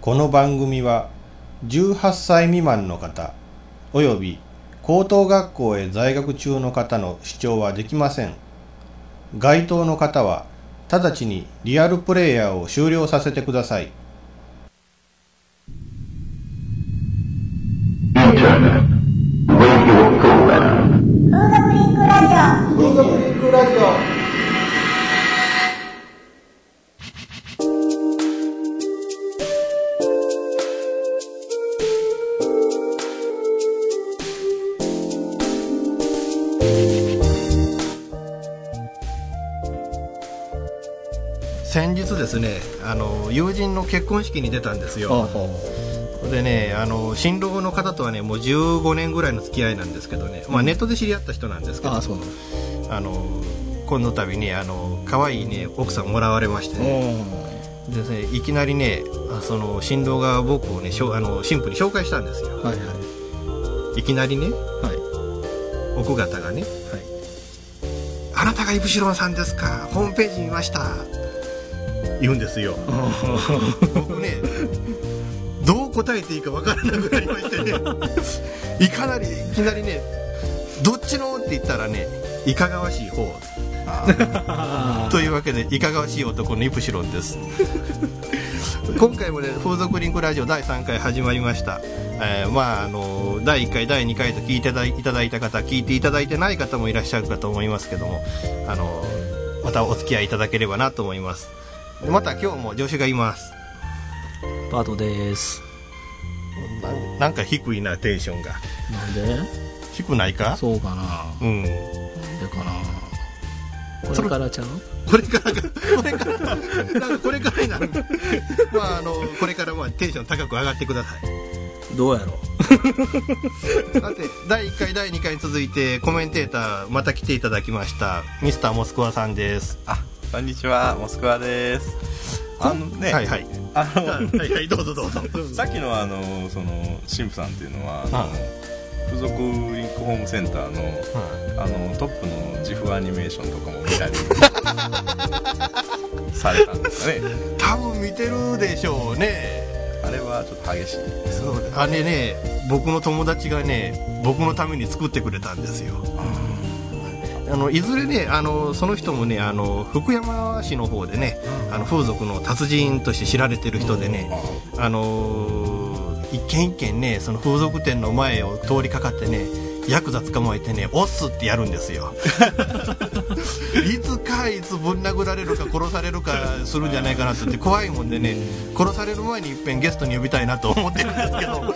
この番組は18歳未満の方および高等学校へ在学中の方の視聴はできません。該当の方は直ちにリアルプレイヤーを終了させてください。結婚式に出たんですよ。でねあの新郎の方とはねもう15年ぐらいの付き合いなんですけどね、まあ、ネットで知り合った人なんですけど。うなのあのこの度ねあの可愛いね奥さんもらわれましてね。でねいきなりねあその新郎が僕をねしょあの新婦に紹介したんですよ。はいはい。いきなりねはい。奥方がねはい「あなたがイプシロンさんですか？ホームページ見ました」言うんですよ。僕ねどう答えていいかわからなくなりましてね。いかなりいきなりね「どっちの?」って言ったらねいかがわしい方。というわけでいかがわしい男のイプシロンです。今回もね風俗リンクラジオ第3回始まりました、えーまああの第1回第2回と聞いていただいただいた方聞いていただいてない方もいらっしゃるかと思いますけどもあのまたお付き合いいただければなと思いますでまた今日も助手がいます。パートです。ななんか低いなテンションが。なんで？低ないか？そうかな。うん。でかな？これからちゃう？これからがこれからなんかこれからになる。まああのこれからまあテンション高く上がってください。どうやろさて第1回第2回に続いてコメンテーターまた来ていただきました。ミスターモスクワさんです。あ、こんにちは、モスクワです。あのね、はいはい。あはいはいどうぞどうぞ。の、さっきのあの、その、神父さんっていうのは、あはの、付属リンクホームセンターの、あの、トップの自負アニメーションとかも見たり、されたんですかね。多分見てるでしょうね。あれはちょっと激しい。そう。あれね僕の友達がね僕のために作ってくれたんですよあのいずれねあのその人もねあの福山市の方でねあの風俗の達人として知られてる人でね、あのー一軒一軒ねその風俗店の前を通りかかってねヤクザ捕まえてね「オッス」ってやるんですよ いつかいつぶん殴られるか殺されるかするんじゃないかなって言って怖いもんでね殺される前にいっぺんゲストに呼びたいなと思ってるんですけど。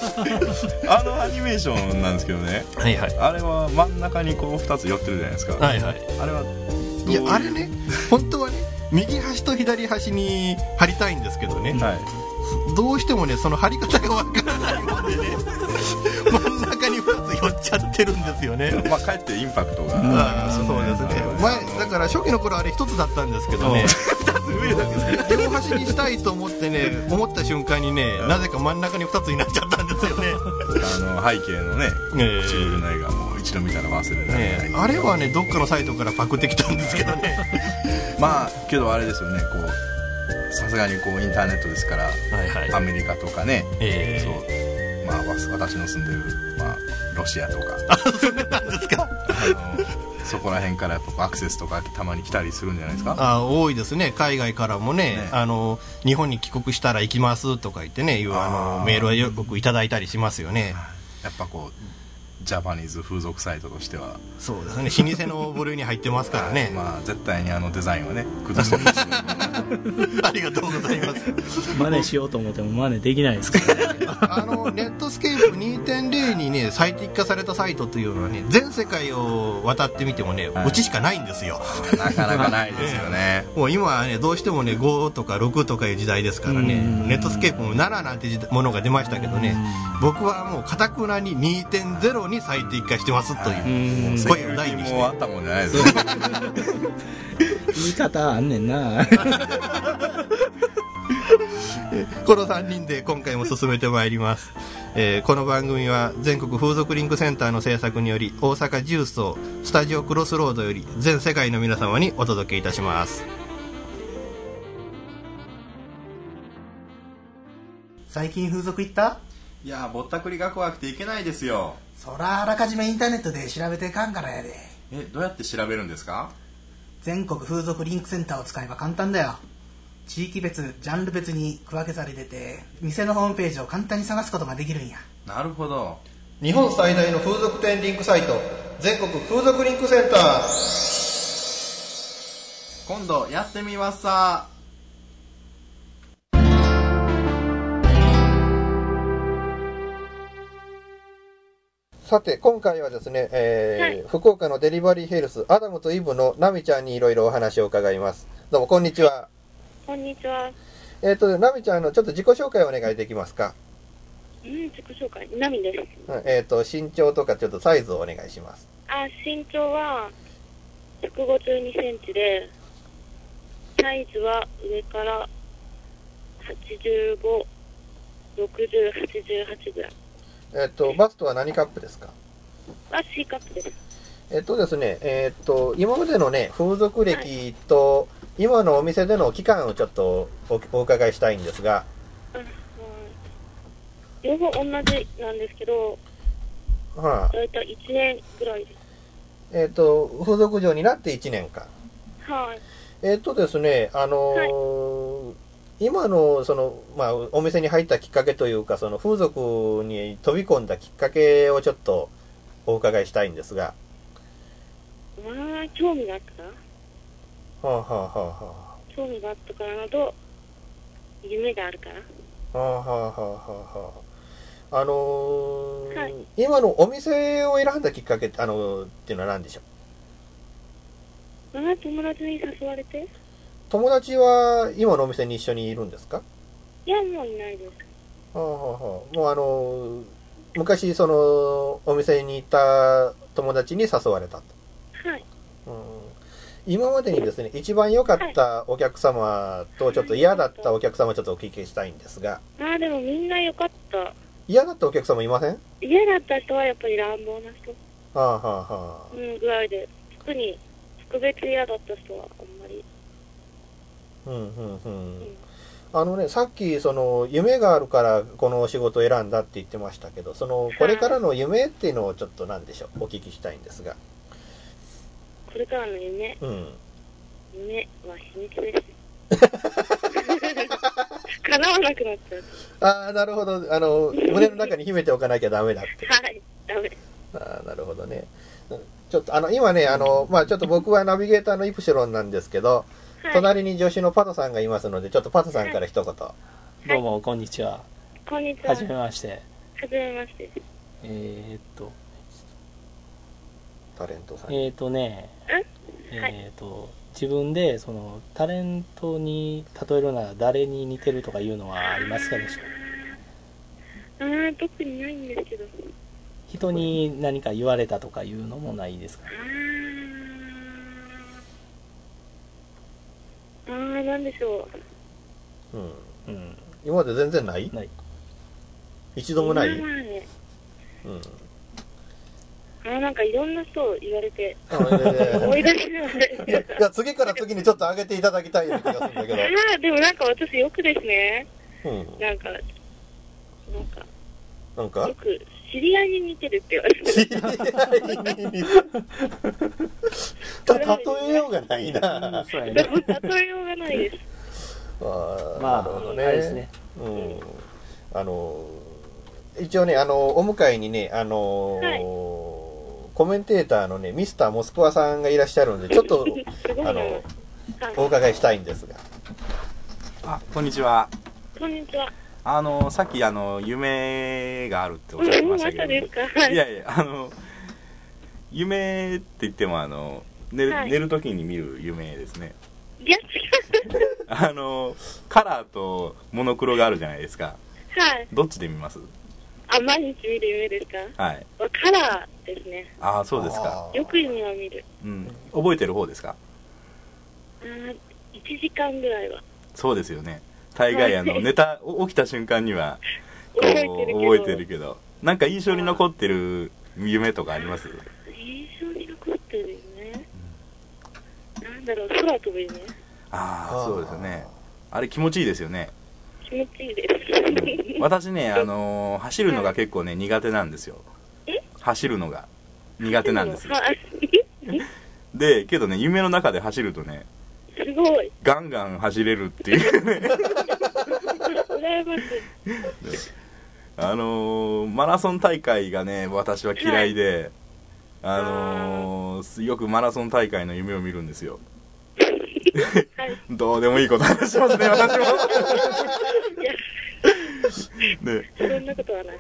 あのアニメーションなんですけどね、はいはい。あれは真ん中にこう2つ寄ってるじゃないですか。はいはい。あれは、いやあれね本当はね右端と左端に貼りたいんですけどね、はい。どうしてもねその貼り方がわからないもんでね。真ん中に2つてるんですよね。まあ、かえってインパクトが。ああそうですね。前だから初期の頃あれ一つだったんですけどね。両端にしたいと思ってね思った瞬間にねなぜか真ん中に2つになっちゃったんですよね。あの、背景のね、ええ。唇の絵がもう一度見たら忘れない。ねあれはねどっかのサイトからパクってきたんですけどね。まあけどあれですよねこうさすがにこうインターネットですからはいはアメリカとかね、ええ。そう。まあわ私の住んでる、まあ、ロシアとか。そこら辺からやっぱアクセスとかたまに来たりするんじゃないですか？あ多いですね。海外からもねね。あの日本に帰国したら行きますとか言ってねいうあのメールをよくいただいたりしますよね。やっぱこうジャパニーズ風俗サイトとしては、そうですね。老舗の部類に入ってますからね、まあ、絶対にあのデザインはね崩してるんですよ ありがとうございます。真似しようと思っても真似できないですからね。あのネットスケープ2.0にね最適化されたサイトというのはね全世界を渡ってみてもね、はい。うちしかないんですよ。なかなかないですよね。もう今はねどうしてもね5とか6とかいう時代ですからねうん。ネットスケープも7なんてものが出ましたけどね僕はもうかたくなに2.0に最適化してますという。声を大にして。もあったもんじゃないです。よ言い方あんねんな。この3人で今回も進めてまいります、えーこの番組は全国風俗リンクセンターの制作により大阪重曹スタジオクロスロードより全世界の皆様にお届けいたします。最近風俗行った？いやぼったくりが怖くていけないですよそらあらかじめインターネットで調べてかんからやで。えどうやって調べるんですか？全国風俗リンクセンターを使えば簡単だよ。地域別ジャンル別に区分けされてて店のホームページを簡単に探すことができるんや。なるほど。日本最大の風俗店リンクサイト全国風俗リンクセンター。今度やってみますささて今回はですね、えー福岡のデリバリーヘルスアダムとイブのナミちゃんにいろいろお話を伺いますどうもこんにちはこんにちは。えっ、とナミちゃんのちょっと自己紹介をお願いできますか？うん、自己紹介。ナミです。うんえっ、と身長とかちょっとサイズをお願いしますあ、身長は152センチで、サイズは上から85、60、88ぐらい。えっ、とバストは何カップですか？は C カップです。えっとですね、えっと、今までのね、風俗歴と、今のお店での期間をちょっとおお伺いしたいんですが、うんはい両方同じなんですけど、はあ、だいたい1年ぐらいです。えっと、風俗嬢になって1年間。はい。えっとですね、あのー今の、その、まあ、お店に入ったきっかけというか、その風俗に飛び込んだきっかけをちょっとお伺いしたいんですが、まあ、興味があった？から、はあ、はあはあ。は興味があったからなど、夢があるから。あ、はあはあはあはあ、あのーはい。今のお店を選んだきっかけって、あのーっていうのは何でしょうまあ、友達に誘われて友達は今のお店に一緒にいるんですか？いや、もういないです。はあはあはあもうあのー昔そのお店にいた友達に誘われたと、はい。うん、今までにですね一番良かったお客様とちょっと嫌だったお客様ちょっとお聞きしたいんですが。まあでもみんな良かった。嫌だったお客様いません？は嫌だった人はやっぱり乱暴な人、あはあはあうん、ぐらいで、特に特別嫌だった人はあんまり。うんうんうん。うん。あのねさっきその夢があるからこの仕事を選んだって言ってましたけどそのこれからの夢っていうのをちょっと何でしょう？お聞きしたいんですが。これからの夢、うん。夢は秘密です。叶わなくなっちゃう。ああなるほど。あの胸の中に秘めておかなきゃダメだって。はい、ダメ。ああなるほどね。うん。ちょっとあの今ねあのまあちょっと僕はナビゲーターのイプシロンなんですけどはい、隣に助手のパトさんがいますのでちょっとパトさんから一言どうも、こんにちは。こんにちは。はじめまして。はじめまして。えー、っと、タレントさんえー、っとね、えー、っと、自分で、その、タレントに例えるなら誰に似てるとかいうのはありますかでしょう？あー、特にないんですけど。人に何か言われたとかいうのもないですか？あー、あーなんでしょう。うんうん。今まで全然ない？ない。一度もない、今までうんあー、なんかいろんな人言われて、思い出せない。ーいや次から次にちょっと上げていただきたいような気がするんだけど、あー、でもなんか私よくですね。うん、なんか、なんか、なんか？よく知り合いに似てるって言われて。知り合いに た例えようがないなそうやでね。も例えようがないです。あーまあ、なるほどねあれですね。うんあの一応ねあのお迎えにねあの、はいコメンテーターのねミスターモスクワさんがいらっしゃるので ちょっと。あのはいお伺いしたいんですがあこんにちはこんにちは。あのさっきあの夢があるっておっしゃってうん、まましたけど。は いいやいやあの夢って言ってもあの寝る,、はい寝る時に見る夢ですねいや、違う。あのカラーとモノクロがあるじゃないですかはい。どっちで見ます？あ、毎日見る夢ですか？はいカラーですね。ああそうですかよく夢は見る。うん覚えてる方ですか？あー1時間ぐらいは。そうですよね大概あの寝たお起きた瞬間には こう覚えてるけど。なんか印象に残ってる夢とかあります？印象に残ってる夢？なんだろう、空飛ぶ夢？ああそうですよねあれ気持ちいいですよね気気持ちいいです。私ね、あのー走るのが結構ね、苦手なんですよ。走るのが苦手なんです。はい。で、けどね、夢の中で走るとね、すごい。ガンガン走れるっていうね、羨ましい。あのーマラソン大会がね、私は嫌いで、あのーよくマラソン大会の夢を見るんですよ。はい。どうでもいいこと話しますね、私も。で、そんなことはない。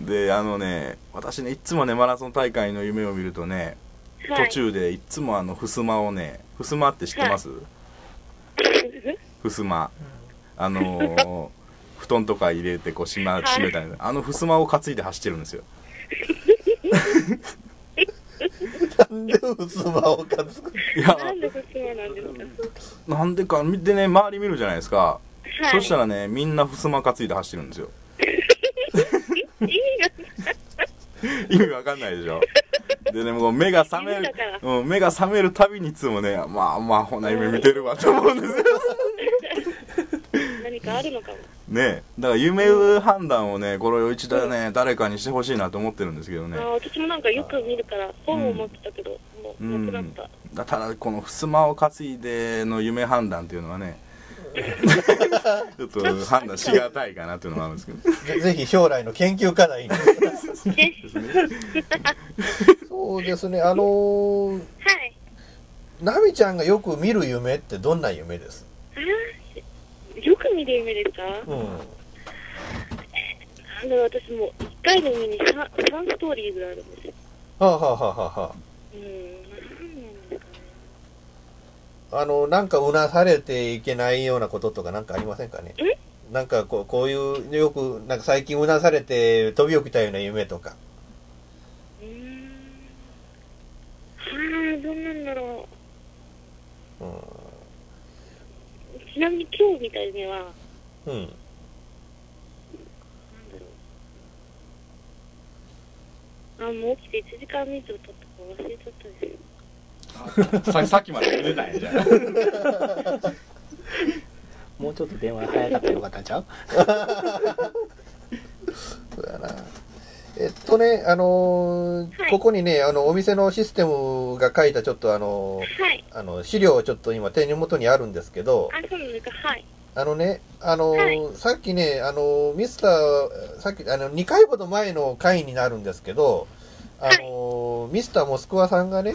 で、あのね、私ね、いつもね、マラソン大会の夢を見るとね、はい。途中でいつもあの、襖をね、襖って知ってます、襖。あのー 布団とか入れてこう閉まはい閉めたり、あの襖を担いで走ってるんですよ。なんで襖を担ぐいや、なんで不そうなんですか？なんでか、見てね、周り見るじゃないですか。はい。そしたらね、みんな襖担いで走ってるんですよ。意味が 意味わかんないでしょ。でね、もう目が覚めるうん、目が覚めるたびにいつもね、まあまあ、ほな夢見てるわと思うんですよ。何かあるのかも。ねだから夢判断をね、これを一度ね、誰かにしてほしいなと思ってるんですけどねあ。ー私もなんかよく見るから、本を持ってたけど、もううなくなった。だただ、この襖を担いでの夢判断っていうのはね、ちょっと判断しがたいかなっていうのもあるんですけど。ぜ ぜひ将来の研究課題に。ですね。そうですね、あのー、はい。ナミちゃんがよく見る夢ってどんな夢です？よく見る夢ですか？うん。あの、私も一回の夢に 3, 3ストーリーぐらいあるんですよ。はあ、はあはあはあはうん。あ、あの、なんかうなされていけないようなこととかなんかありませんかね？なんかこう、こういう、よく、なんか最近うなされて飛び起きたような夢とか。うーん。はあ、どんなんだろうう。ちなみに今日見た夢は、ん。うん。なんだろう。あ、もう起きて1時間以上経ったから忘れちゃったです。ささっきまで見てたんやじゃん。もうちょっと電話早かったらよかったんちゃう？そうやな。えっとね、あのーはいここにね、あの、お店のシステムが書いたちょっとあのーはい。あの、資料ちょっと今手元にあるんですけど、あ、そうなんですか。はい。あのね、あのーはさっきね、あのーミスター、さっき、あの、2回ほど前の回になるんですけど、あのーミスターモスクワさんがね、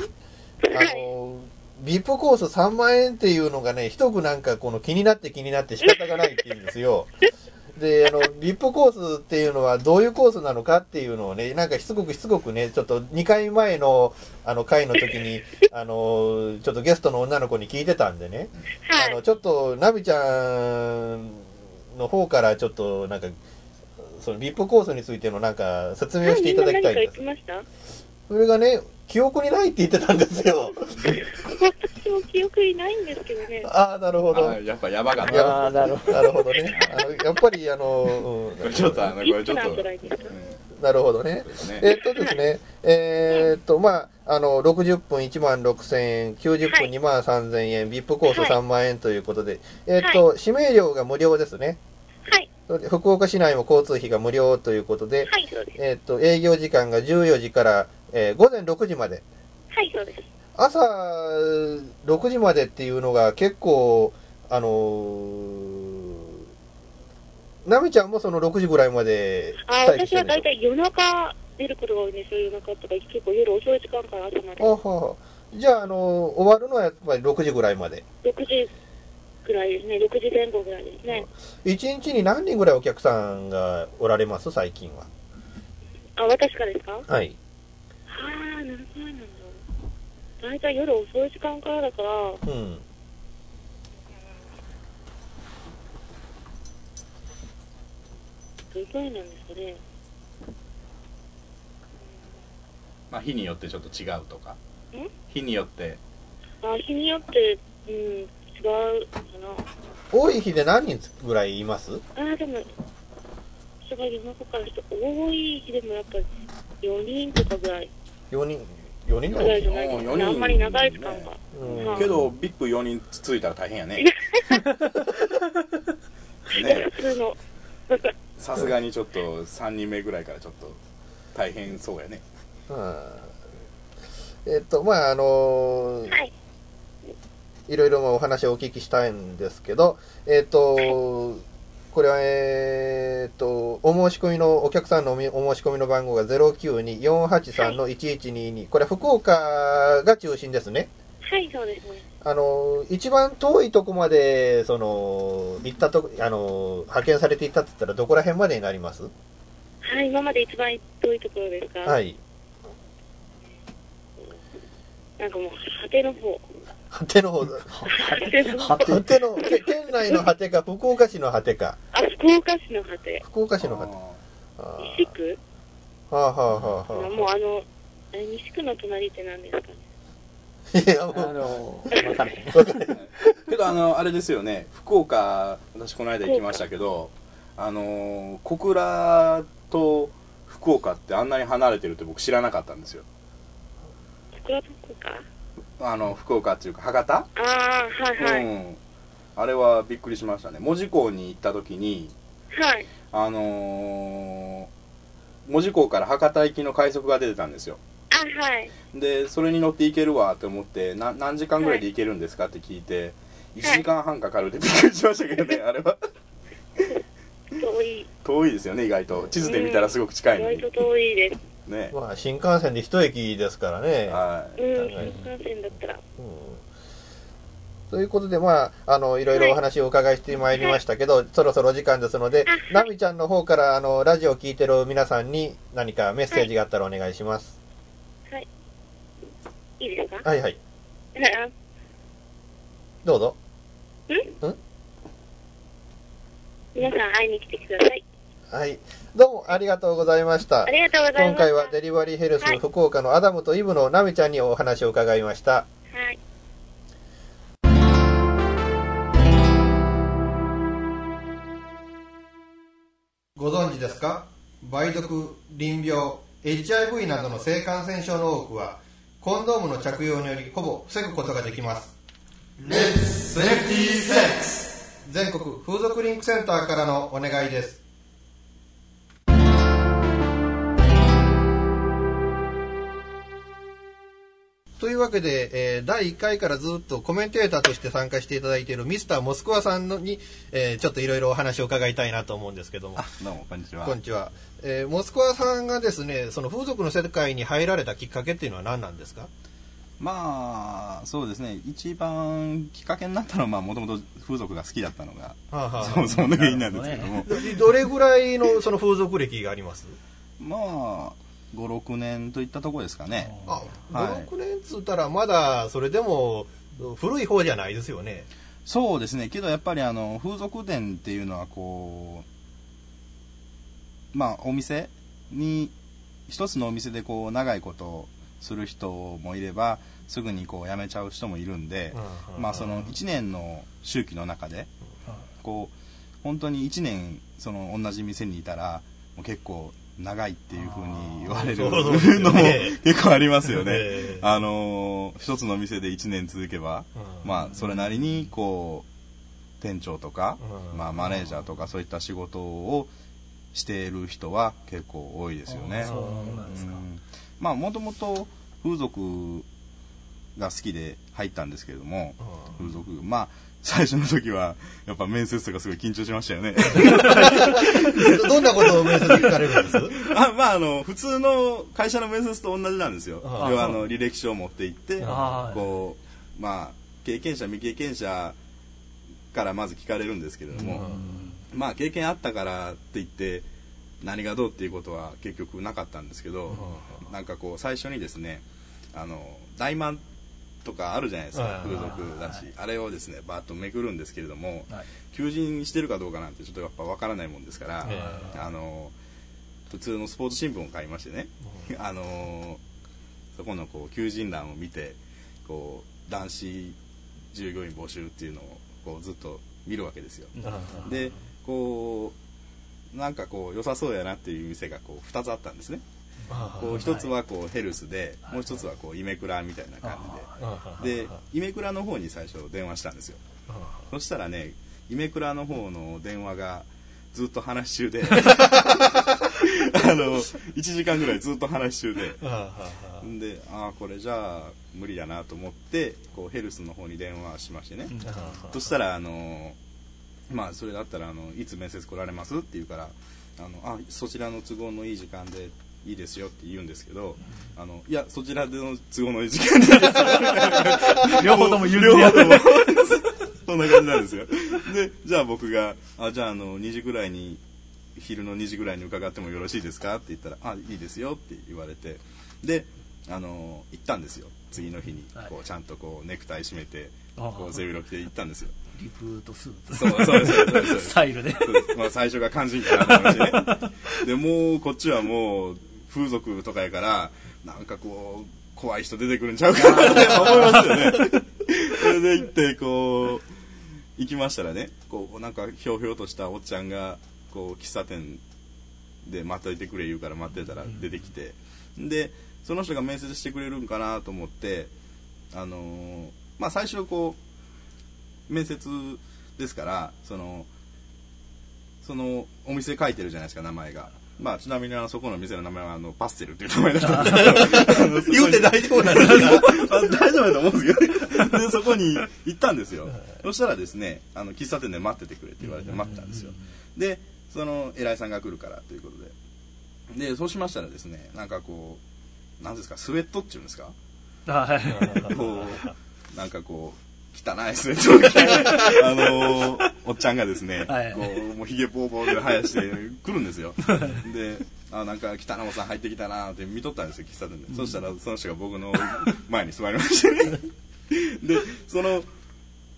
あのービップコース3万円っていうのがね、一くなんかこの気になって気になって仕方がないって言うんですよ。で、あの、ビップコースっていうのはどういうコースなのかっていうのをね、なんかしつこくしつこくね、ちょっと2回前のあの回の時に、あの、ちょっとゲストの女の子に聞いてたんでね、はい。あの、ちょっと、ナビちゃんの方からちょっとなんか、そのビップコースについてのなんか説明をしていただきたいんですそれがね、記憶にないって言ってたんですよ。私も記憶にないんですけどね。ああ、なるほど。あやっぱやばかっいやた。ああなるほなるほどね。あの、やっぱりあの、うん、ちょっとあの、これちょっと。なるほどね。ねえっとですね、えーっと、まあ、あの、60分1万6000円、90分はい2万3000円、ビップコースはい3万円ということで、えーっと、指名料が無料ですね。福岡市内も交通費が無料ということで、はい、そうです。えーっと、営業時間が14時から、えー午前6時まで。はい、そうです。朝6時までっていうのが結構、あのー、ナミちゃんもその6時ぐらいまであ、私は大体夜中出ることが多いんですよ。夜中とか結構夜遅い時間から朝まで。あははじゃあ、あの終わるのはやっぱり6時ぐらいまで。6時ぐらいですね。6時前後ぐらいですね。1日に何人ぐらいお客さんがおられます？最近は。あ、私からですか？ははい。あ、何歳なんだろう。大体夜遅い時間からだから、うん。どれくらいなんですかね？まあ、日によってちょっと違うとかん？日によって。あ、日によって、うん、違うかな。多い日で何人ぐらいいます？あ、でも、人が夜中からして多い日でもやっぱ4人とかぐらい ?4 人、4人ぐらいじゃの？ないですかね。あんまり長い時間が。うんはいけど、ビップ4人つついたら大変やね。ね普通の。さすがにちょっと3人目ぐらいからちょっと大変そうやねはいえっとまああのーはい。いろいろお話をお聞きしたいんですけど、えっ、と、これは、えっ、と、お申し込みの、お客さんのお申し込みの番号が092-483-1122。これは福岡が中心ですね。はい、そうですね。あの、一番遠いとこまで、その、行ったと、あの、派遣されていったって言ったらどこら辺までになります？はい、今まで一番遠いところですか？はい。なんかもう、果ての方。果ての方、果ての方。果ての、け県内の果てか、福岡市の果てか。あ、福岡市の果て。福岡市の果て。あ西区？ーはあはあはあはあ。もうあの、え西区の隣って何ですかね？いや、あもう、の分かんないけどあのあれですよね福岡私この間行きましたけどあの小倉と福岡ってあんなに離れてるって僕知らなかったんですよ桜どこかあの福岡っていうか博多？ああ、はいはい。うんあれはびっくりしましたね門司港に行った時にはい。あのー門司港から博多行きの快速が出てたんですよあ、はい。でそれに乗って行けるわって思ってな何時間ぐらいで行けるんですかって聞いて1時間半かかるってびっくりしましたけどねあれは遠い。遠いですよね意外と地図で見たらすごく近いのに意外と遠いです。ね。まあ、新幹線で一駅ですからね。はい。新幹線だったら。うん。ということで、まあ、あの、いろいろお話をお伺いしてまいりましたけど、そろそろお時間ですので、ナミちゃんの方から、あの、ラジオを聞いてる皆さんに何かメッセージがあったらお願いします。い。いですか？はいはい。あどうぞ。皆さん会いに来てください。はい。どうもありがとうございましたあ。りがとうございます。今回はデリバリーヘルスはい福岡のアダムとイブのナミちゃんにお話を伺いました。はい。ご存知ですか？梅毒、淋病、HIV などの性感染症の多くは、コンドームの着用によりほぼ防ぐことができます。全国風俗リンクセンターからのお願いです。というわけで、えー第1回からずっとコメンテーターとして参加していただいているミスターモスクワさんのに、えーちょっといろいろお話を伺いたいなと思うんですけども。どうもこんにちは。こんにちは。えーモスクワさんがですね、その風俗の世界に入られたきっかけっていうのは何なんですか？まあそうですね。一番きっかけになったのはまあもともと風俗が好きだったのがはあはあそもそもの原因なんですけども。ど どれぐらいのその風俗歴があります？まあ56年といったところですかね。あ、はい。5、6年っつったらまだそれでも古い方じゃないですよね。そうですね。けどやっぱりあの風俗店っていうのはこうまあお店に一つのお店でこう長いことする人もいればすぐにこう辞めちゃう人もいるんで、まあその1年の周期の中でこう本当に1年その同じ店にいたらもう結構長いっていうふうに言われるのもね結構ありますよね。ええ。あのー一つの店で1年続けば、うん。まあそれなりにこう店長とか、うん。まあマネージャーとかそういった仕事をしている人は結構多いですよね。そうなんですか。うん。まあもともと風俗が好きで入ったんですけれども、風俗まあ最初の時はやっぱ面接とかすごい緊張しましたよね。どんなことを面接で聞かれるんです？あまああの普通の会社の面接と同じなんですよ。あ要はあの履歴書を持って行ってあこうまあ経験者未経験者からまず聞かれるんですけれども、まあ経験あったからって言って何がどうっていうことは結局なかったんですけど、なんかこう最初にですねあの大満とかあるじゃないですはいか風俗だし。あれをですねバーッとめくるんですけれどもはい。求人してるかどうかなんてちょっとやっぱわからないもんですから、えあの普通のスポーツ新聞を買いましてね、あのそこのこう求人欄を見てこう男子従業員募集っていうのをこうずっと見るわけですよ。でこうなんかこう良さそうやなっていう店がこう2つあったんですね。こう一つはこうヘルスで、もう一つはこうイメクラみたいな感じで。でイメクラの方に最初電話したんですよ。そしたらねイメクラの方の電話がずっと話し中で あの1時間ぐらいずっと話し中で。でああこれじゃあ無理だなと思ってこうヘルスの方に電話しましてね、そしたらあのまあそれだったらあのいつ面接来られます？って言うからあのあそちらの都合のいい時間でいいですよって言うんですけど、あのいやそちらでの都合のいい時間で 両方とも譲り合う両方とも。そんな感じなんですよ。でじゃあ僕があじゃああの2時ぐらいに昼の2時ぐらいに伺ってもよろしいですか？って言ったらあいいですよって言われて。であの行ったんですよ。次の日に。はい。こうちゃんとこうネクタイ締めてあこう背広着て行ったんですよ。リクルートスーツ。そうそうそうそう スタイルで。まあ、最初が肝心かなと思いましてね。でもうこっちはもう風俗とかやからなんかこう怖い人出てくるんちゃうかなって思いますよね。それで行ってこう行きましたらねこうなんかひょうひょうとしたおっちゃんがこう喫茶店で待っといてくれ言うから待ってたら出てきて、でその人が面接してくれるんかなと思ってあのーまあ最初こう面接ですからそのそのお店書いてるじゃないですか名前がまあちなみにあのそこの店の名前はあのパステルっていう名前だったんで。すけど言うて大丈夫なんですかあ大丈夫だと思うんですけどでそこに行ったんですよ。そしたらですねあの喫茶店で待っててくれって言われて待ったんですよ。でその偉いさんが来るからということで。でそうしましたらですねなんかこうなんですか？スウェットっていうんですか？はい。こうなんかこう汚いスウェットを着てあのーおっちゃんがですね、はい。こうもうひげぼうぼうで生やして 来るんですよ。であなんか北野さん入ってきたなって見とったんですよ喫茶店で、そしたらその人が僕の前に座りましてね。でその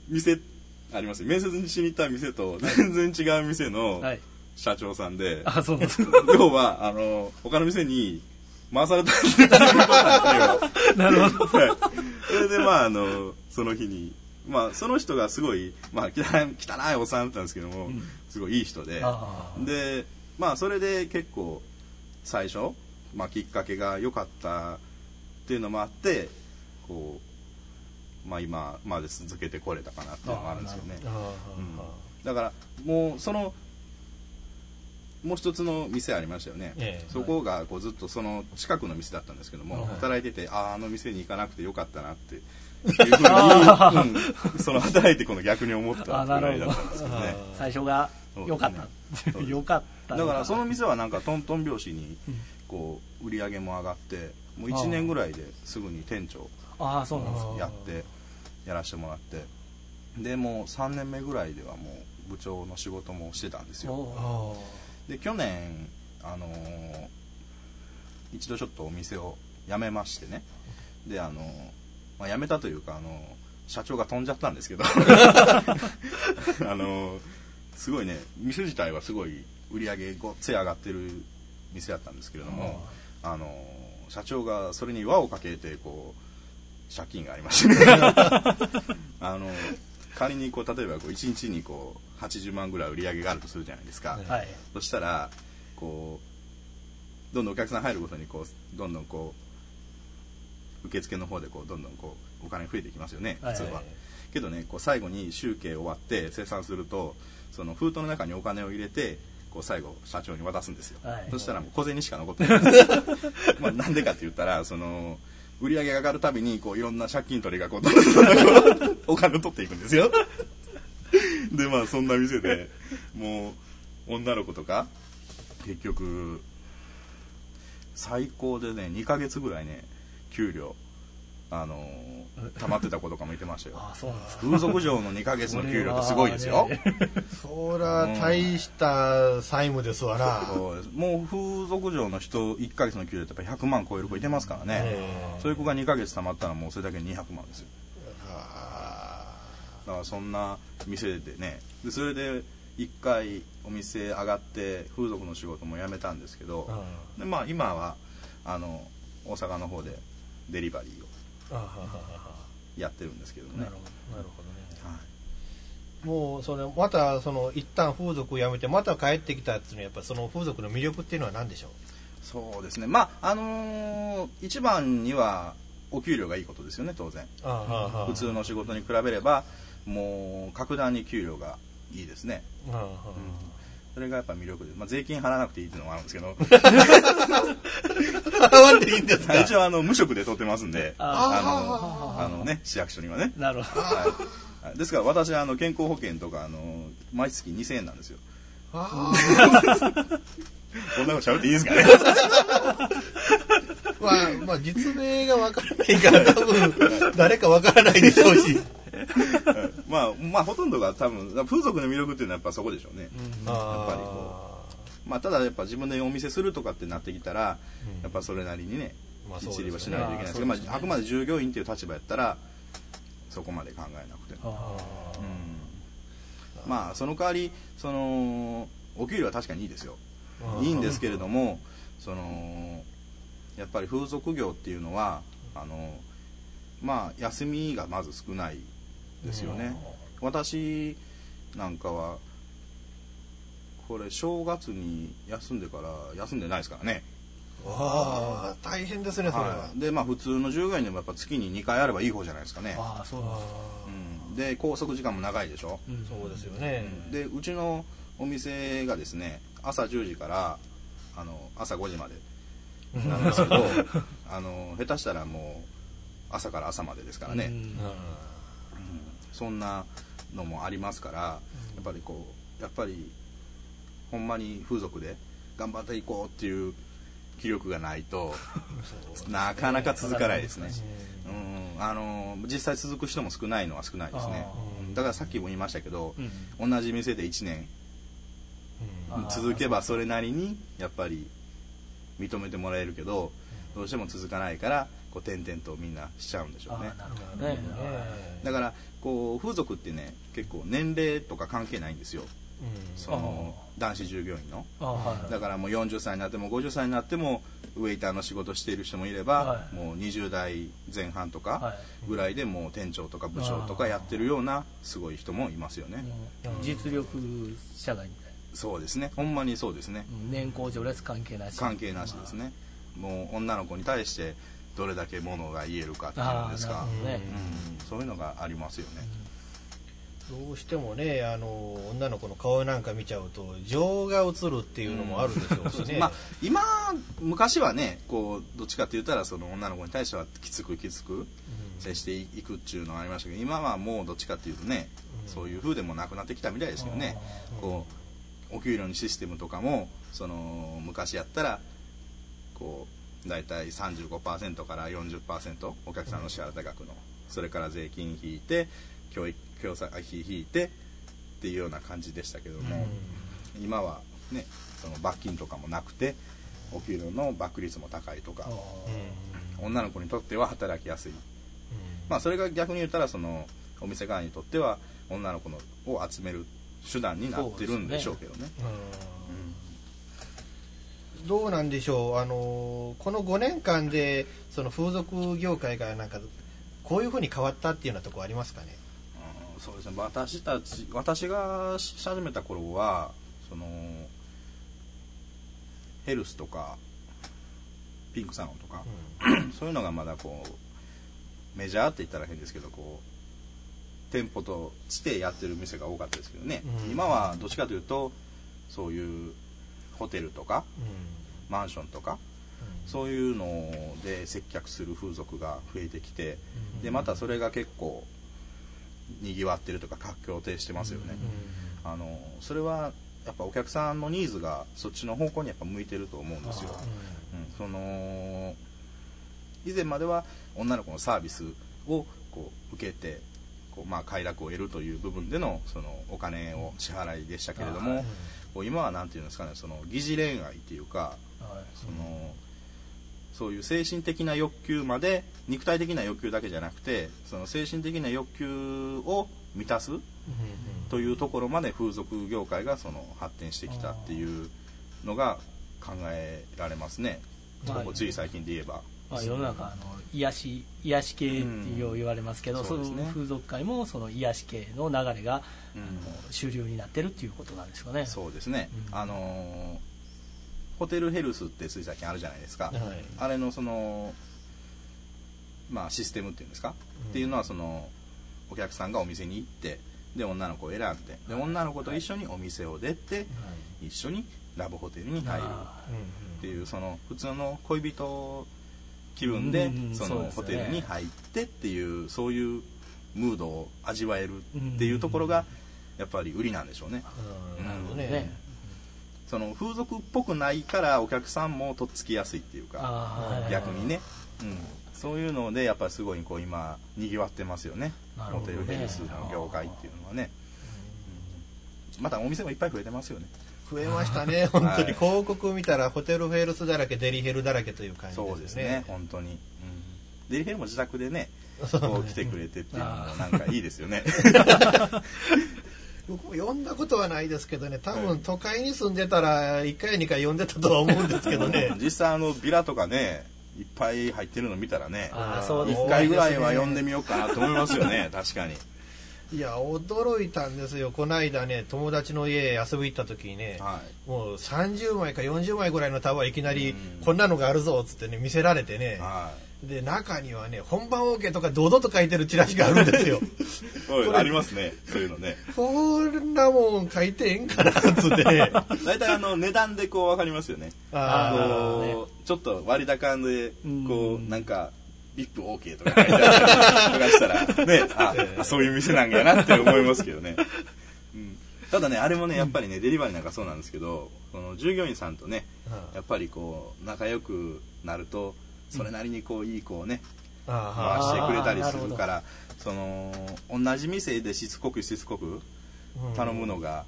店ありますよ。面接にしに行った店と全然違う店のはい。社長さんで、あそうなんですか。要はあの他の店に回されたんですよ。なるほど。はい。それでまああのその日にまあその人がすごい、まあ、汚い汚いおっさんだったんですけども、すごいいい人ででまあそれで結構最初、まあ、きっかけが良かったっていうのもあってこう、まあ、今まで続けてこれたかなっていうのもあるんですよね。うん。だからもうそのもう一つの店ありましたよね、ええそこがこうずっとその近くの店だったんですけども、はい。働いててあああの店に行かなくてよかったなっていうふうに、うんその働いてこの逆に思ったあぐらいだったんですけどね。最初が良かった。良かっただからその店はなんかトントン拍子にこう売り上げも上がってもう1年ぐらいですぐに店長ああそうなんですか。やってやらせてもらって。でもう3年目ぐらいではもう部長の仕事もしてたんですよ。おで去年あのー一度ちょっとお店を辞めましてね。であのーまあ、辞めたというかあのー社長が飛んじゃったんですけど。あのーすごいね店自体はすごい売り上げごっつい上がってる店だったんですけれどもあのー社長がそれに輪をかけてこう借金がありまして。ね あの仮にこう例えばこう1日にこう80万ぐらい売り上げがあるとするじゃないですか、ーはい。そしたらこうどんどんお客さん入るごとにこうどんどんこう受付の方でこうどんどんこうお金増えていきますよね普通は、はい。けどねこう最後に集計終わって生産するとその封筒の中にお金を入れてこう最後社長に渡すんですよ、はいそしたらもう小銭しか残ってない。まあなんでかって言ったらその売り上げが上がるたびにこういろんな借金取りがこうどんどんどんお金を取っていくんですよ。でまあそんな店でもう女の子とか結局最高でね2ヶ月ぐらいね給料あのー溜まってた子とかもいてましたよ。ああそうなんですか。風俗嬢の2ヶ月の給料ってすごいですよ、そら大した債務ですわな、そうです。もう風俗嬢の人1ヶ月の給料ってやっぱ100万超える子いてますからね、そういう子が2ヶ月貯まったらもうそれだけで200万ですよ。だからそんな店でねでそれで1回お店上がって風俗の仕事も辞めたんですけど、でまあ今はあの大阪の方でデリバリーをやってるんですけどね。なるほどね。はい。もうそれまたその一旦風俗を辞めてまた帰ってきたっていうのはやっぱその風俗の魅力っていうのは何でしょう？そうですね。まああのー一番にはお給料がいいことですよね当然。あ普通の仕事に比べればもう格段に給料がいいですね。うんうんそれがやっぱ魅力で、まあ、税金払わなくていいっていうのもあるんですけど。払わんでいいんですか？一応あの無職で取ってますんでああのあのね市役所にはね。なるほど。はい、ですから私はあの健康保険とかあの毎月2000円なんですよ。あ。こんなこと喋っていいですかね？ーまあ、まあ、実名がわからないから、多分、誰かわからないでしょうし。まあまあほとんどが多分風俗の魅力っていうのはやっぱそこでしょうね、あーやっぱりこまあただやっぱ自分でお店するとかってなってきたら、うん。やっぱそれなりにねまあきっちりはしないといけないですけど、まあ、あくまで従業員っていう立場やったらそこまで考えなくても、あうん。まあその代わりそのお給料は確かにいいですよ。いいんですけれどもそのやっぱり風俗業っていうのはあのまあ休みがまず少ないですよね、私なんかはこれ正月に休んでから休んでないですからね、ああ、大変ですね、それは。は。い、でまあ普通の従業員でもやっぱ月に2回あればいい方じゃないですかね、ああ、そうですか。うん、で拘束時間も長いでしょ、うんそうですよね。でうちのお店がですね朝10時からあの朝5時までなんですけど あの下手したらもう朝から朝までですからね、うん。うんそんなのもありますからやっぱりこうやっぱりほんまに風俗で頑張っていこうっていう気力がないと なかなか続かないですね、うん、あの実際続く人も少ないのは少ないですね。だからさっきも言いましたけど、うん。同じ店で1年続けばそれなりにやっぱり認めてもらえるけどどうしても続かないからこう点々とみんなしちゃうんでしょうね。なるほどね。だからこう風俗ってね結構年齢とか関係ないんですよ。その男子従業員の。だからもう40歳になっても50歳になってもウェイターの仕事している人もいれば、はい。もう20代前半とはかい。ぐらいでもう店長とか部長とかやってるようなすごい人もいますよね、うん。実力社外みたい。そうですね。ほんまにそうですね。な年功序列関係なし。関係なしですね。もう女の子に対してどれだけものが言えるかっていうああのですか。ね。うん、そういうのがありますよね、どうしてもねあの女の子の顔なんか見ちゃうと情が映るっていうのもあるでしょうしね、まあ、今昔はねこうどっちかって言ったらその女の子に対してはきつくきつく接していくっていうのがありましたけど今はもうどっちかっていうとね、そういう風でもなくなってきたみたいですけどね、こうお給料のシステムとかもその昔やったらこう大体35%から40%お客さんの支払った額の。それから税金引いて教育教材費引いてっていうような感じでしたけども、今はねその罰金とかもなくてお給料のバック率も高いとか。女の子にとっては働きやすい。まあそれが逆に言ったらそのお店側にとっては女の子のを集める手段になってるんでしょうけどねどうなんでしょう？あのこの5年間でその風俗業界がなんかこういうふうに変わったっていうようなところありますかね？うんそうですね。私たち私がし始めた頃はそのヘルスとかピンクサロンとか、そういうのがまだこうメジャーって言ったら変ですけどこう店舗としてやってる店が多かったですけどね、うん。今はどっちかというとそういうホテルとかマンションとかそういうので接客する風俗が増えてきて、でまたそれが結構にぎわってるとか活況停してますよね、あのそれはやっぱお客さんのニーズがそっちの方向にやっぱ向いてると思うんですよ、うん、その以前までは女の子のサービスをこう受けてこう、まあ、快楽を得るという部分でのそのお金を支払いでしたけれども、こう今は何て言うんですかねその疑似恋愛っていうかそのそういう精神的な欲求まで肉体的な欲求だけじゃなくてその精神的な欲求を満たすというところまで風俗業界がその発展してきたっていうのが考えられますね、はい。ここつい最近で言えば、まあ、世の中あの癒し癒し系ってよう言われますけど、うんその風俗界もその癒し系の流れがうん。主流になってるっていうことなんですかね。そうですね、うん。あのーホテルヘルスってつい最近あるじゃないですか、はい。あれのそのまあシステムっていうんですか、っていうのはそのお客さんがお店に行ってで女の子を選んでで女の子と一緒にお店を出て一緒にラブホテルに入るあっていうその普通の恋人気分でそのホテルに入ってっていうそういうムードを味わえるっていうところがやっぱり売りなんでしょうね。うんなるほどね。ねその風俗っぽくないからお客さんもとっつきやすいっていうか逆にね、うん、そういうのでやっぱりすごいこう今にぎわってますよね。ホテルヘルスの業界っていうのはね、うん。またお店もいっぱい増えてますよね増えましたね。本当はいに広告見たらホテルヘルスだらけデリヘルだらけという感じそうですね。ですね本当に、うん、デリヘルも自宅でねこう来てくれてっていうのもなんかいいですよね。僕も読んだことはないですけどね多分都会に住んでたら1回や2回読んでたとは思うんですけどね。実際あのビラとかねいっぱい入ってるの見たらねあーそうです一回ぐらいは読んでみようかなと思いますよね確かにいや驚いたんですよ。この間ね友達の家へ遊び行った時にね、はい。もう30枚か40枚ぐらいの束いきなりうん。こんなのがあるぞっつってね見せられてね。はで中にはね本番 OK とか堂々と書いてるチラシがあるんですよ。ありますね。そういうのね。こんなもん書いてええんかなっつって。ね 大体あの値段でこう分かりますよね。あー。こうちょっと割高でうん。こうなんかビップ OK とか書いてあったりとかしたらねああそういう店なんやなって思いますけどね、うん、ただねあれもねやっぱりねデリバリーなんかそうなんですけどその従業員さんとねやっぱりこう仲良くなるとそれなりにこういい子をね回あしてくれたりするからその同じ店でしつこくしつこくあ頼むのが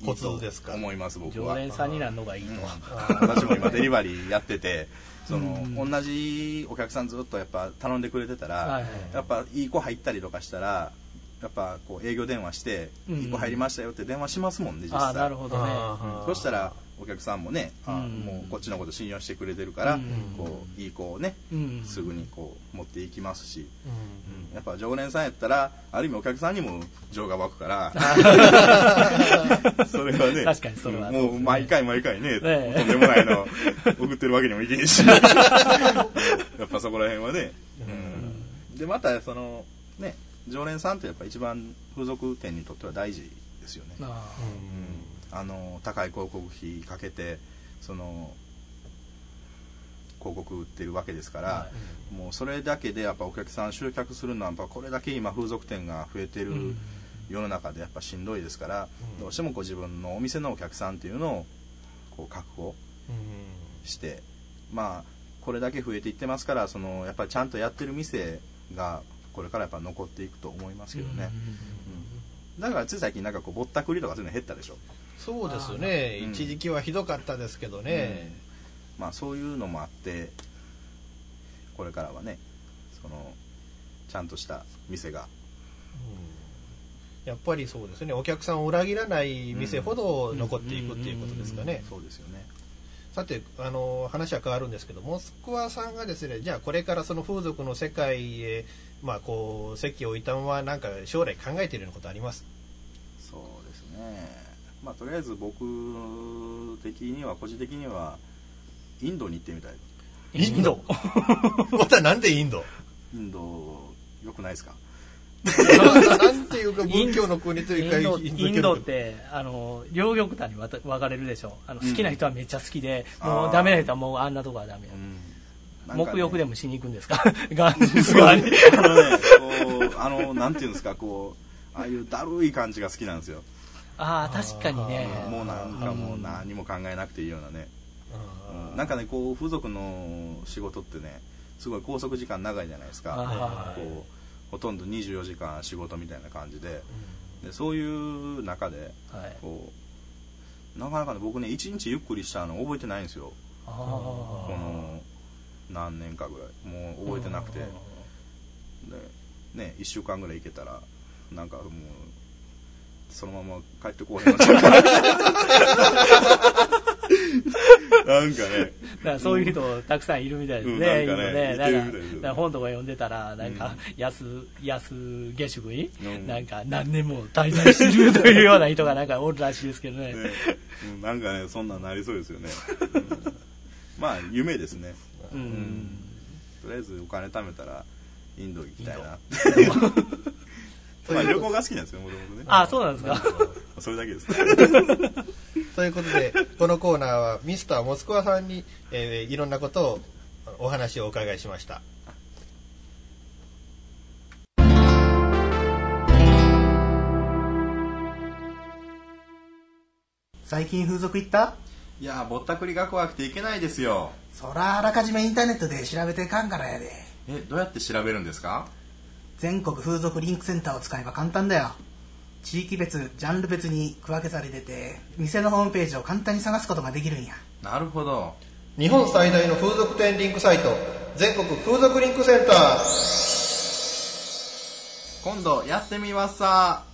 いいコとツですか？思います僕は。常連さんになるのがいいと、うん。私も今デリバリーやっててその、うん。同じお客さんずっとやっぱ頼んでくれてたら、はいはい。やっぱいい子入ったりとかしたらやっぱこう営業電話して、うんいい子入りましたよって電話しますもんね実際。ああなるほどね。そしたらお客さんもね、あうん。もうこっちのこと信用してくれてるから、うん。こういい子をね、うん。すぐにこう持っていきますし、うん。やっぱ常連さんやったらある意味お客さんにも情が湧くから それはね確かにそれはそうですね。もう毎回毎回ねとんでもないの送ってるわけにもいけへんし。やっぱそこら辺はね、うん。でまたそのね常連さんってやっぱ一番風俗店にとっては大事ですよね、あ。うんあの高い広告費かけてその広告売ってるわけですから、はもうそれだけでやっぱお客さん集客するのはやっぱこれだけ今風俗店が増えてるうん。世の中でやっぱしんどいですから、どうしてもこう自分のお店のお客さんっていうのをこう確保してまあこれだけ増えていってますからそのやっぱりちゃんとやってる店がこれからやっぱ残っていくと思いますけどね、うん。だからつい最近なんかこうぼったくりとかそういうの減ったでしょそうですね。うん。一時期はひどかったですけどね、まあそういうのもあってこれからはねそのちゃんとした店が。やっぱりそうですね。お客さんを裏切らない店ほど残っていくっていうことですかね。そうですよね。さてあの話は変わるんですけどモスクワさんがですねじゃあこれからその風俗の世界へまあこう席を置いたままなんか将来考えているようなことあります？まあとりあえず僕的には個人的にはインドに行ってみたい。インド？またなんでインド？インド良くないですか？なんていうか仏教の国というかインドヒンズーインドっ教てあの両極端に分かれるでしょ。あの好きな人はめっちゃ好きで、あー。もうダメな人はもうあんなとこはダメ、うん。ね。沐浴でもしに行くんですか？ガンジス川に。あのねこうあのなんていうんですかこうああいうだるい感じが好きなんですよああ確かにね。もうなんかもう何も考えなくていいようなね。あーなんかねこう風俗の仕事ってねすごい拘束時間長いじゃないですか。こうほとんど24時間仕事みたいな感じで。でそういう中ではい。こうなかなかね僕ね一日ゆっくりしたの覚えてないんですよ。あこの何年かぐらい。もう覚えてなくて。でね1週間ぐらい行けたらなんかもうそのまま帰ってこうへんのちゃうかななんかね。だからそういう人たくさんいるみたいですね、うんなんかね。今ね。いなんか本とか読んでたらなんか安安下宿に、うん。なんか何年も滞在してるというような人がなんかおるらしいですけどね。ね。うんなんかねそんなんなりそうですよね、うん。まあ夢ですね。うん、とりあえずお金貯めたらインド行きたいなまあ旅行が好きなんですよ、もともとね。あそうなんですか。それだけです。ということでこのコーナーはミスターモスクワさんに、えーいろんなことをお話をお伺いしました。最近風俗行った？いやー、ぼったくりが怖くていけないですよ。そらあらかじめインターネットで調べてかんからやで。え、どうやって調べるんですか？全国風俗リンクセンターを使えば簡単だよ地域別ジャンル別に区分けされてて店のホームページを簡単に探すことができるんやなるほど。日本最大の風俗店リンクサイト全国風俗リンクセンター今度やってみますさ。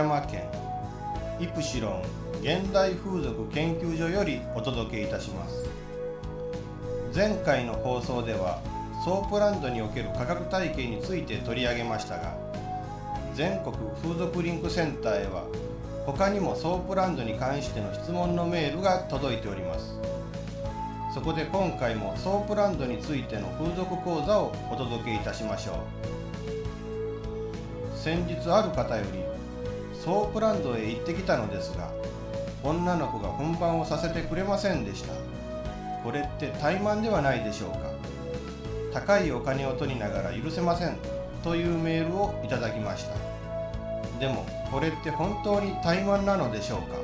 山県イプシロン現代風俗研究所よりお届けいたします。前回の放送ではソープランドにおける価格体系について取り上げましたが全国風俗リンクセンターへは他にもソープランドに関しての質問のメールが届いております。そこで今回もソープランドについての風俗講座をお届けいたしましょう。先日ある方よりソープランドへ行ってきたのですが女の子が本番をさせてくれませんでした。これって怠慢ではないでしょうか。高いお金を取りながら許せません。というメールをいただきました。でもこれって本当に怠慢なのでしょうか。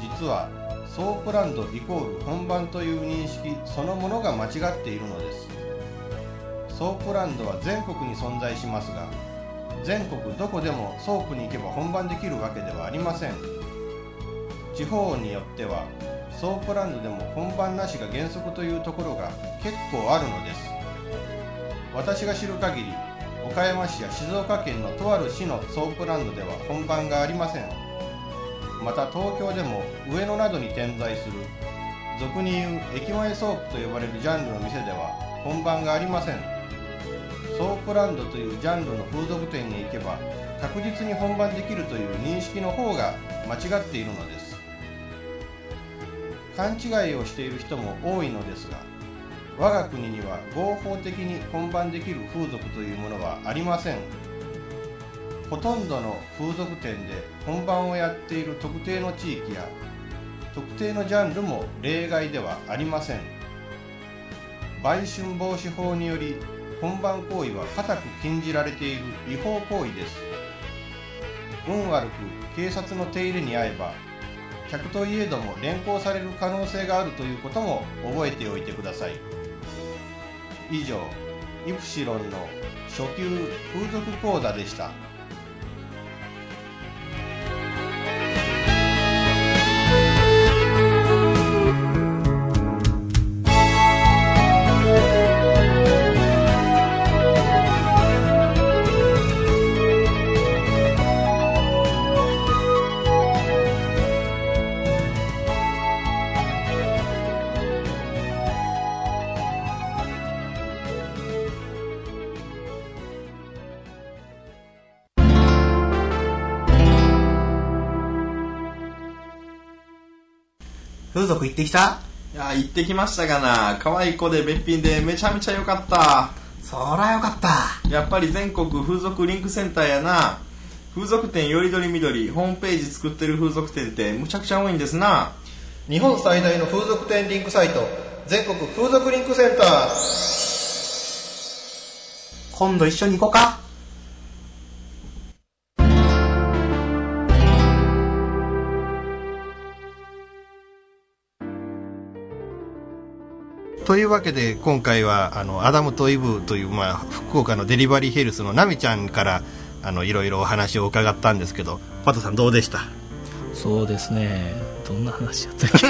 実はソープランドイコール本番という認識そのものが間違っているのです。ソープランドは全国に存在しますが全国どこでもソープに行けば本番できるわけではありません。地方によってはソープランドでも本番なしが原則というところが結構あるのです。私が知る限り岡山市や静岡県のとある市のソープランドでは本番がありません。また東京でも上野などに点在する俗に言う駅前ソープと呼ばれるジャンルの店では本番がありません。ソープランドというジャンルの風俗店に行けば確実に本番できるという認識の方が間違っているのです。勘違いをしている人も多いのですが我が国には合法的に本番できる風俗というものはありません。ほとんどの風俗店で本番をやっている特定の地域や特定のジャンルも例外ではありません。売春防止法により本番行為は固く禁じられている違法行為です。運悪く警察の手入れに遭えば客といえども連行される可能性があるということも覚えておいてください。以上イプシロンの初級風俗講座でした。風俗行ってきた？いやー、行ってきましたがな。可愛い子でべっぴんでめちゃめちゃ良かった。そらよかったやっぱり全国風俗リンクセンターやな。風俗店よりどりみどり、ホームページ作ってる風俗店ってむちゃくちゃ多いんですな。日本最大の風俗店リンクサイト全国風俗リンクセンター今度一緒に行こうかというわけで今回はあのアダムとイブという、まあ、福岡のデリバリーヘルスのナミちゃんからあのいろいろお話を伺ったんですけどパトさんどうでした？そうですね。どんな話やったっけ？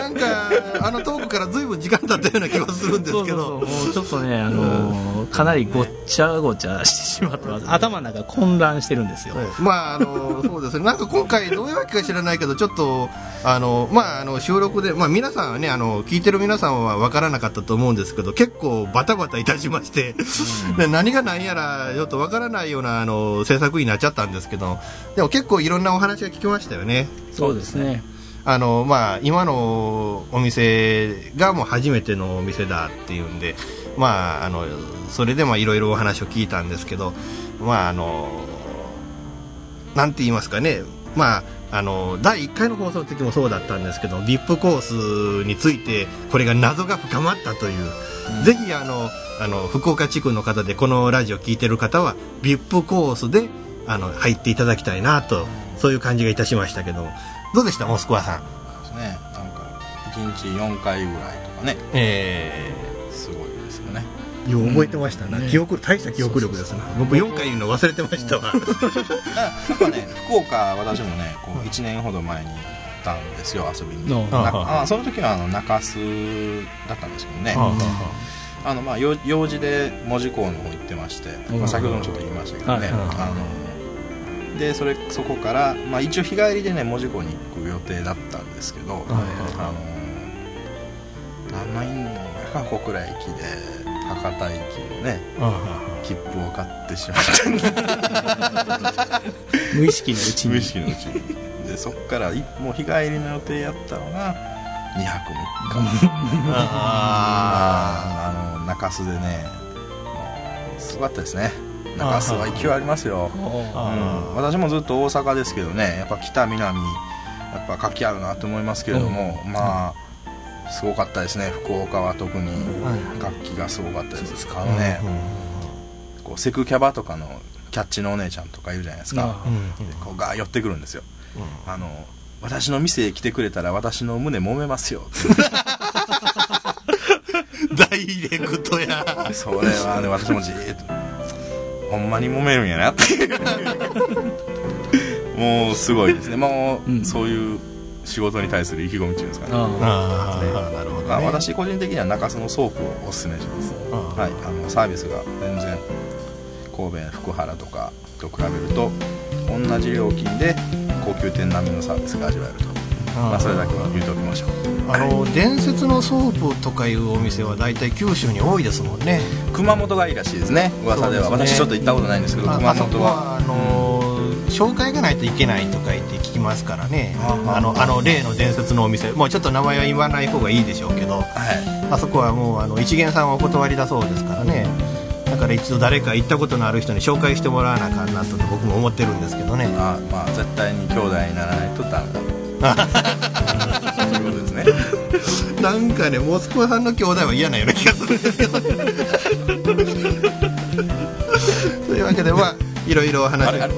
なんかあのトークから随分時間経ったような気がするんですけど。ちょっとね、あのーかなりごっちゃごちゃしてしまってます。頭の中混乱してるんですよ、まああのそうですね。なんか今回どういうわけか知らないけどちょっとあのまああの収録でまあ皆さんはねあの聞いてる皆さんは分からなかったと思うんですけど結構バタバタいたしまして、で何が何やらちょっと分からないようなあの制作になっちゃったんですけどでも結構いろんなお話が聞きましたよね。そうですね。あのまあ今のお店がもう初めてのお店だっていうんでまああのそれでまあいろいろお話を聞いたんですけどまああのなんて言いますかね。まああの第1回の放送の時もそうだったんですけど VIP コースについてこれが謎が深まったという、ぜひあのあの福岡地区の方でこのラジオ聞いてる方は VIP コースであの入っていただきたいなとそういう感じがいたしましたけど。どうでした？モスクワさん。ですね。なんか1日4回ぐらいとかね。えすごいですよね。ー、よう覚えてましたな、ね記憶大した記憶力ですな。僕4回言うの忘れてましたわ。やっぱね福岡私もねこう1年ほど前に行ったんですよ遊びに。のあ。その時はあの中洲だったんですけどね。はあ。のまあ用用事で門司港の方行ってまして、まあ、先ほどもちょっと言いましたけどね、あのでそれそこから、まあ、一応日帰りでね門司港に行く予定だったんですけど、あの何万円か小倉駅で博多駅のね切符を買ってしまった 無意識のうちに。無意識のうちに。でそっからいもう日帰りの予定やったのが2泊3日 ああの中洲でねすごかったですね中洲は勢いありますよ、うん、私もずっと大阪ですけどねやっぱ北南やっぱ活気あるなと思いますけれども、まあすごかったですね。福岡は特に活気がすごかったですあのね、こうセクキャバとかのキャッチのお姉ちゃんとかいるじゃないですか、でこうガー寄ってくるんですよ、あの私の店へ来てくれたら私の胸揉めますよ。っ てダイレクトや。それはね私もじーっとほんまに揉めるんやな。っていうもうすごいですね。もう、うん。そういう仕事に対する意気込みっていうんですかね、あああなるほど、ね。まあ、私個人的には中洲のソープをおすすめします、あはい、あのサービスが全然神戸福原とかと比べると同じ料金で高級店並みのサービスが味わえると、まあ、それだけは言うておきましょう。あの伝説のソープとかいうお店は大体九州に多いですもんね。熊本がいいらしいですね。噂では。ね。私ちょっと行ったことないんですけど熊ああそこ本ははあのー紹介がないといけないとか言って聞きますからね。ああ。のあの例の伝説のお店。もうちょっと名前は言わない方がいいでしょうけど。はい。あそこはもうあの一元さんはお断りだそうですからね。だから一度誰か行ったことのある人に紹介してもらわなあかんなと僕も思ってるんですけどね。あまあ絶対に兄弟にならないとダメだ。ということですねなんかねモスクワさんの兄弟は嫌なような気がするんですけど。というわけでまあいろいろお話なんかあり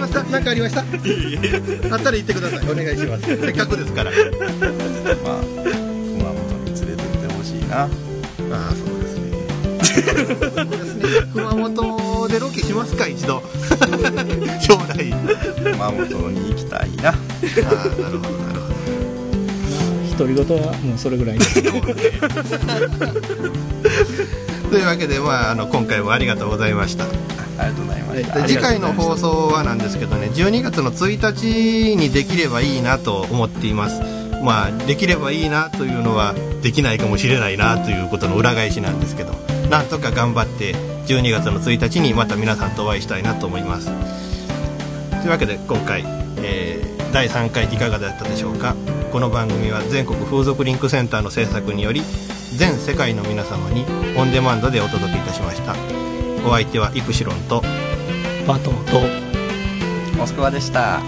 ました？なんかありました？あった？ら言ってくださいお願いしますせっかくですからまあ熊本に連れてってほしいなああそうですねそうですね熊本でロケしますか一度将来熊本に行きたいな。ああなるほどなるほど。独り言はもうそれぐらい。で すというわけで、まあ、あの今回もありがとうございました。ありがとうございました。で次回の放送はなんですけどね12月の1日にできればいいなと思っています。まあできればいいなというのはできないかもしれないなということの裏返しなんですけどなんとか頑張って12月の1日にまた皆さんとお会いしたいなと思います。というわけで今回、えー第3回いかがだったでしょうか？この番組は全国風俗リンクセンターの制作により全世界の皆様にオンデマンドでお届けいたしました。お相手はイプシロンとバトンとモスクワでした